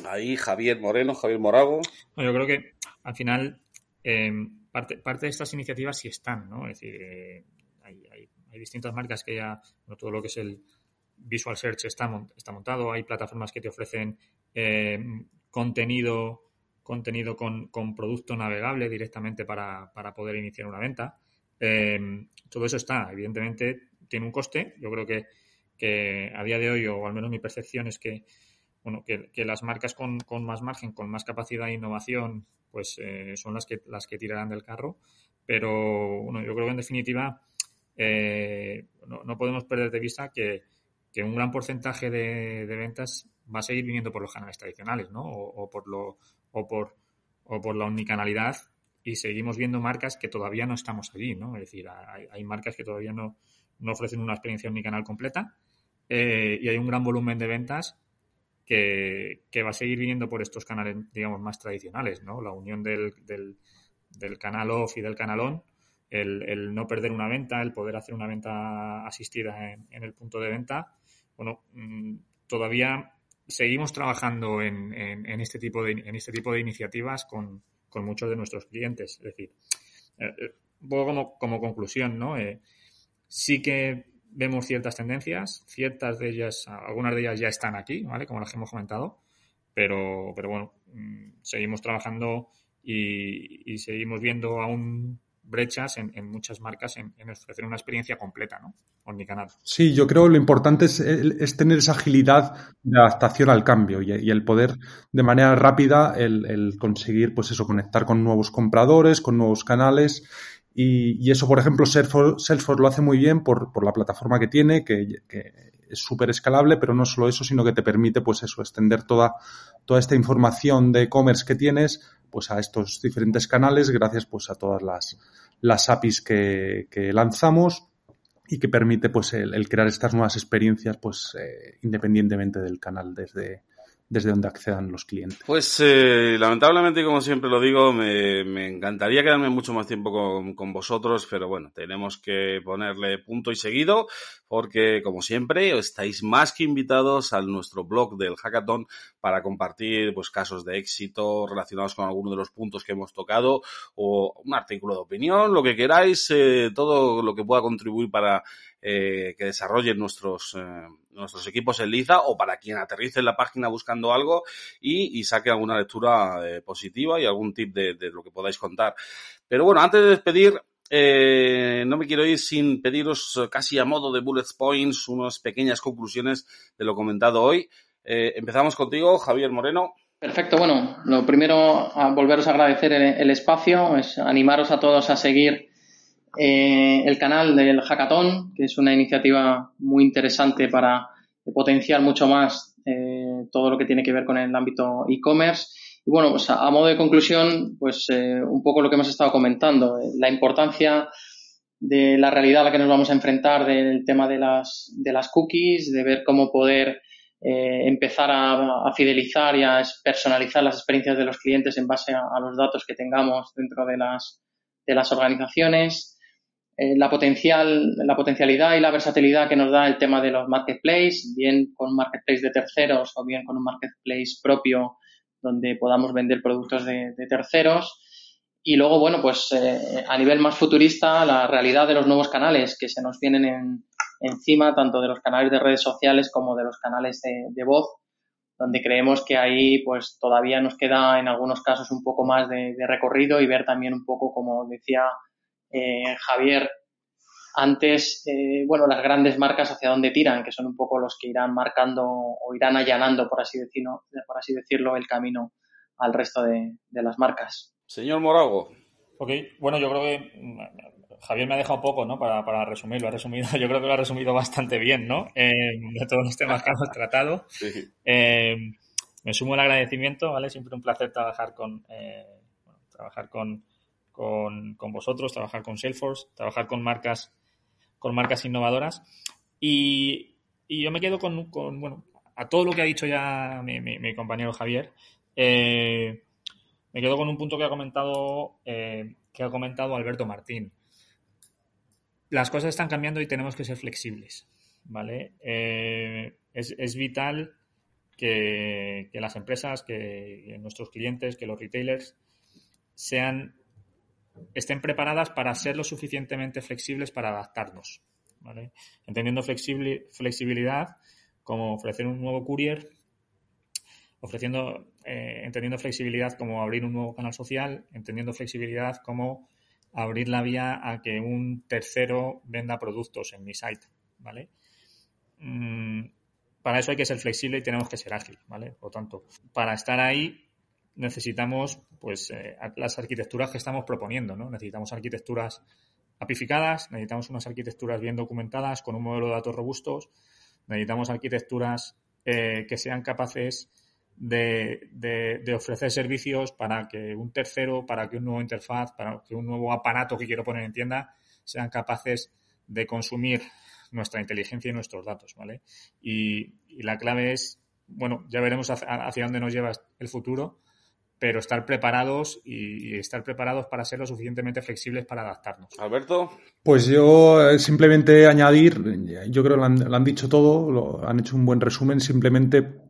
Ahí Javier Moreno, Javier Morago. yo creo que al final eh, parte, parte de estas iniciativas sí están, ¿no? Es decir, eh, hay, hay, distintas marcas que ya, todo lo que es el Visual Search está, montado, hay plataformas que te ofrecen eh, contenido contenido con, producto navegable directamente para, poder iniciar una venta. todo eso está. Evidentemente, tiene un coste. Yo creo que, a día de hoy, o al menos mi percepción es que, bueno, que, las marcas con, más margen, con más capacidad de innovación, pues eh, son las que, las que tirarán del carro. Pero bueno, yo creo que en definitiva eh, no, podemos perder de vista que, un gran porcentaje de, ventas va a seguir viniendo por los canales tradicionales, ¿no? O, por la omnicanalidad y seguimos viendo marcas que todavía no estamos allí, ¿no? Es decir, hay, marcas que todavía no, ofrecen una experiencia omnicanal completa eh, y hay un gran volumen de ventas que, va a seguir viniendo por estos canales, digamos, más tradicionales, ¿no? La unión del, canal off y del canal on, el, el, no perder una venta, el poder hacer una venta asistida en el punto de venta, bueno, mm, todavía seguimos trabajando en, en, este tipo de, en este tipo de iniciativas con, con muchos de nuestros clientes. Es decir, eh, eh, un poco como, como conclusión, ¿no? Eh, sí que vemos ciertas tendencias, ciertas de ellas, algunas de ellas ya están aquí, ¿vale? Como las que hemos comentado, pero, pero bueno, mm, seguimos trabajando y, y seguimos viendo aún brechas en, muchas marcas en, ofrecer una experiencia completa, ¿no? Omnicanal. Sí, yo creo que lo importante es, tener esa agilidad de adaptación al cambio y, el poder de manera rápida el, conseguir, pues eso, conectar con nuevos compradores, con nuevos canales y, eso, por ejemplo, Salesforce, lo hace muy bien por, la plataforma que tiene, que, es súper escalable, pero no solo eso, sino que te permite, pues eso, extender toda, toda esta información de e-commerce que tienes pues a estos diferentes canales gracias pues a todas las, las APIs que, lanzamos y que permite pues el, crear estas nuevas experiencias pues eh, independientemente del canal desde, desde donde accedan los clientes. Pues eh, lamentablemente, como siempre lo digo, me, me encantaría quedarme mucho más tiempo con, con, vosotros, pero bueno, tenemos que ponerle punto y seguido, porque como siempre estáis más que invitados a nuestro blog del hackathon para compartir pues casos de éxito relacionados con alguno de los puntos que hemos tocado o un artículo de opinión, lo que queráis, eh, todo lo que pueda contribuir para eh, que desarrollen nuestros, eh, nuestros equipos en Liza o para quien aterrice en la página buscando algo y, saque alguna lectura eh, positiva y algún tip de, lo que podáis contar. Pero bueno, antes de despedir, no me quiero ir sin pediros casi a modo de bullet points unas pequeñas conclusiones de lo comentado hoy. empezamos contigo, Javier Moreno. Perfecto, bueno, lo primero, a volveros a agradecer el, espacio, es animaros a todos a seguir eh, el canal del Hackathon, que es una iniciativa muy interesante para potenciar mucho más eh, todo lo que tiene que ver con el ámbito e-commerce. Y bueno, pues a, modo de conclusión, pues eh, un poco lo que hemos estado comentando, la importancia de la realidad a la que nos vamos a enfrentar del tema de las, de las cookies, de ver cómo poder empezar a, fidelizar y a personalizar las experiencias de los clientes en base a, a los datos que tengamos dentro de las, de las organizaciones, eh, la, potencial, la potencialidad y la versatilidad que nos da el tema de los marketplaces, bien con un marketplace de terceros o bien con un marketplace propio donde podamos vender productos de, terceros. Y luego, bueno, pues eh, a nivel más futurista, la realidad de los nuevos canales que se nos vienen en, encima, tanto de los canales de redes sociales como de los canales de, voz, donde creemos que ahí pues todavía nos queda en algunos casos un poco más de, de recorrido y ver también un poco, como decía eh, Javier, antes, eh, bueno, las grandes marcas hacia dónde tiran, que son un poco los que irán marcando o irán allanando, por así decirlo, por así decirlo el camino al resto de, las marcas. Señor Morago. Ok, bueno, yo creo que mm, Javier me ha dejado poco, ¿no? Para, para resumir, lo ha resumido, [laughs] yo creo que lo ha resumido bastante bien, ¿no? Eh, de todos los temas que hemos tratado. me sumo el agradecimiento, ¿vale? Siempre un placer trabajar con, trabajar con, con, vosotros, trabajar con Salesforce, trabajar con marcas, con marcas innovadoras. Y, yo me quedo con, bueno, a todo lo que ha dicho ya mi, compañero Javier, eh, me quedo con un punto que ha comentado, eh, que ha comentado Alberto Martín. Las cosas están cambiando y tenemos que ser flexibles, ¿vale? Eh, es, vital que, las empresas, que nuestros clientes, que los retailers sean estén preparadas para ser lo suficientemente flexibles para adaptarnos. Entendiendo flexibilidad como ofrecer un nuevo courier, ofreciendo, eh, entendiendo flexibilidad como abrir un nuevo canal social, entendiendo flexibilidad como abrir la vía a que un tercero venda productos en mi site. ¿vale? Mm, para eso hay que ser flexible y tenemos que ser ágil, ¿vale? Por lo tanto, para estar ahí necesitamos pues eh, las arquitecturas que estamos proponiendo, ¿no? Necesitamos arquitecturas apificadas, necesitamos unas arquitecturas bien documentadas con un modelo de datos robustos, necesitamos arquitecturas eh, que sean capaces de, de, ofrecer servicios para que un tercero, para que un nuevo interfaz, para que un nuevo aparato que quiero poner en tienda sean capaces de consumir nuestra inteligencia y nuestros datos, ¿vale? Y, la clave es, bueno, ya veremos hacia, dónde nos lleva el futuro, pero estar preparados y, estar preparados para ser lo suficientemente flexibles para adaptarnos. Alberto. Pues yo eh, simplemente añadir, yo creo que lo han, lo han dicho todo, lo, han hecho un buen resumen, simplemente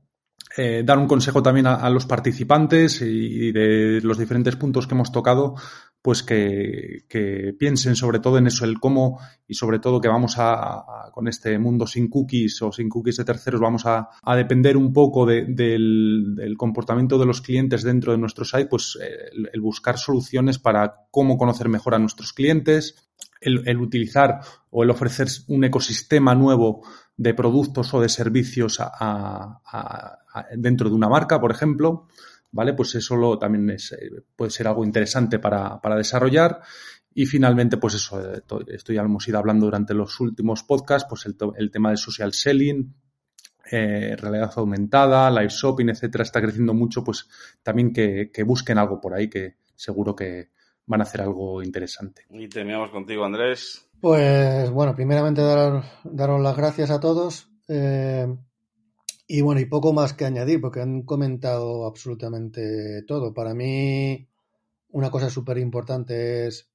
eh, dar un consejo también a, los participantes y, de los diferentes puntos que hemos tocado, pues que, piensen sobre todo en eso, el cómo y sobre todo que vamos a, con este mundo sin cookies o sin cookies de terceros, vamos a, depender un poco del, comportamiento de los clientes dentro de nuestro site, pues el, buscar soluciones para cómo conocer mejor a nuestros clientes, el, utilizar o el ofrecer un ecosistema nuevo de productos o de servicios dentro de una marca, por ejemplo, ¿vale? Pues eso también es, eh, puede ser algo interesante para, desarrollar. Y finalmente, pues eso, eh, esto ya hemos ido hablando durante los últimos podcasts, pues el, tema de social selling, eh, realidad aumentada, live shopping, etcétera, está creciendo mucho, pues también que, busquen algo por ahí que seguro que van a hacer algo interesante. Y terminamos contigo, Andrés. Pues bueno, primeramente dar, daros las gracias a todos. Eh, y bueno, y poco más que añadir, porque han comentado absolutamente todo. Para mí, una cosa súper importante es,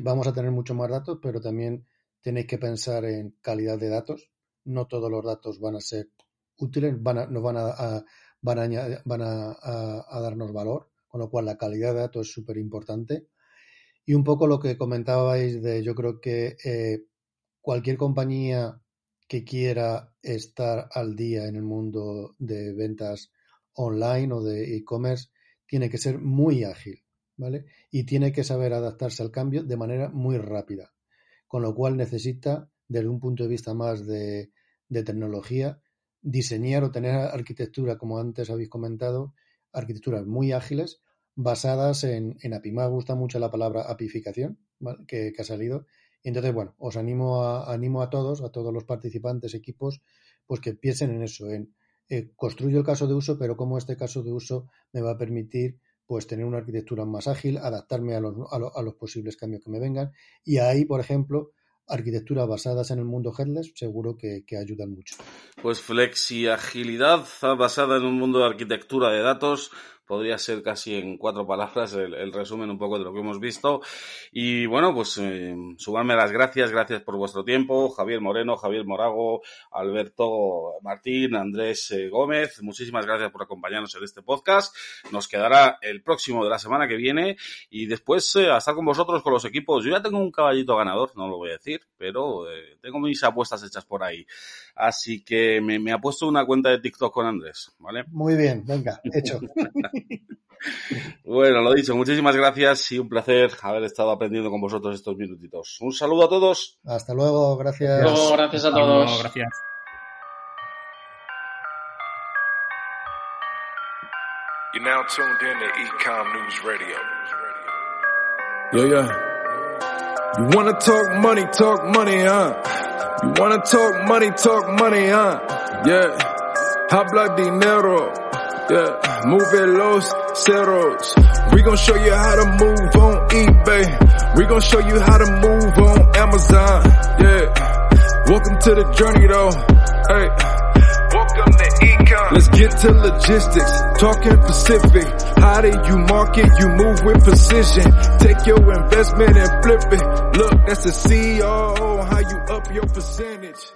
vamos a tener mucho más datos, pero también tenéis que pensar en calidad de datos. No todos los datos van a ser útiles, van a, nos van a, van, a, van a, darnos valor, con lo cual la calidad de datos es súper importante. Y un poco lo que comentabais de, yo creo que eh, cualquier compañía que quiera estar al día en el mundo de ventas online o de e-commerce tiene que ser muy ágil, ¿vale? Y tiene que saber adaptarse al cambio de manera muy rápida. Con lo cual necesita, desde un punto de vista más de, tecnología, diseñar o tener arquitectura, como antes habéis comentado, arquitecturas muy ágiles basadas en, en API. Me gusta mucho la palabra apificación que, ha salido. Entonces, bueno, os animo a, animo a todos, a todos los participantes, equipos, pues que piensen en eso, en eh, construyo el caso de uso, pero cómo este caso de uso me va a permitir pues tener una arquitectura más ágil, adaptarme a los, a, los posibles cambios que me vengan. Y ahí, por ejemplo, arquitecturas basadas en el mundo headless seguro que, que, ayudan mucho. Pues flexi agilidad basada en un mundo de arquitectura de datos podría ser casi en cuatro palabras el, resumen un poco de lo que hemos visto. Y bueno, pues eh, las gracias, gracias por vuestro tiempo, Javier Moreno, Javier Morago, Alberto Martín, Andrés eh, Gómez, muchísimas gracias por acompañarnos en este podcast. Nos quedará el próximo de la semana que viene y después eh, con vosotros con los equipos. Yo ya tengo un caballito ganador, no lo voy a decir, pero eh, tengo mis apuestas hechas por ahí. Así que me, me ha puesto una cuenta de TikTok con Andrés, ¿vale? Muy bien, venga, hecho. [laughs] bueno, lo dicho, muchísimas gracias y un placer haber estado aprendiendo con vosotros estos minutitos. Un saludo a todos. Hasta luego, gracias. gracias a todos. gracias. You're now tuned in to Ecom News Radio. Yeah, yeah. You wanna talk money, talk money, huh? You wanna talk money, talk money, huh? Yeah. Habla dinero. Yeah, move los ceros. We gon' show you how to move on eBay. We gon' show you how to move on Amazon. Yeah, welcome to the journey though. Hey. Let's get to logistics, talking Pacific. How do you market? You move with precision. Take your investment and flip it. Look, that's the CEO. How you up your percentage?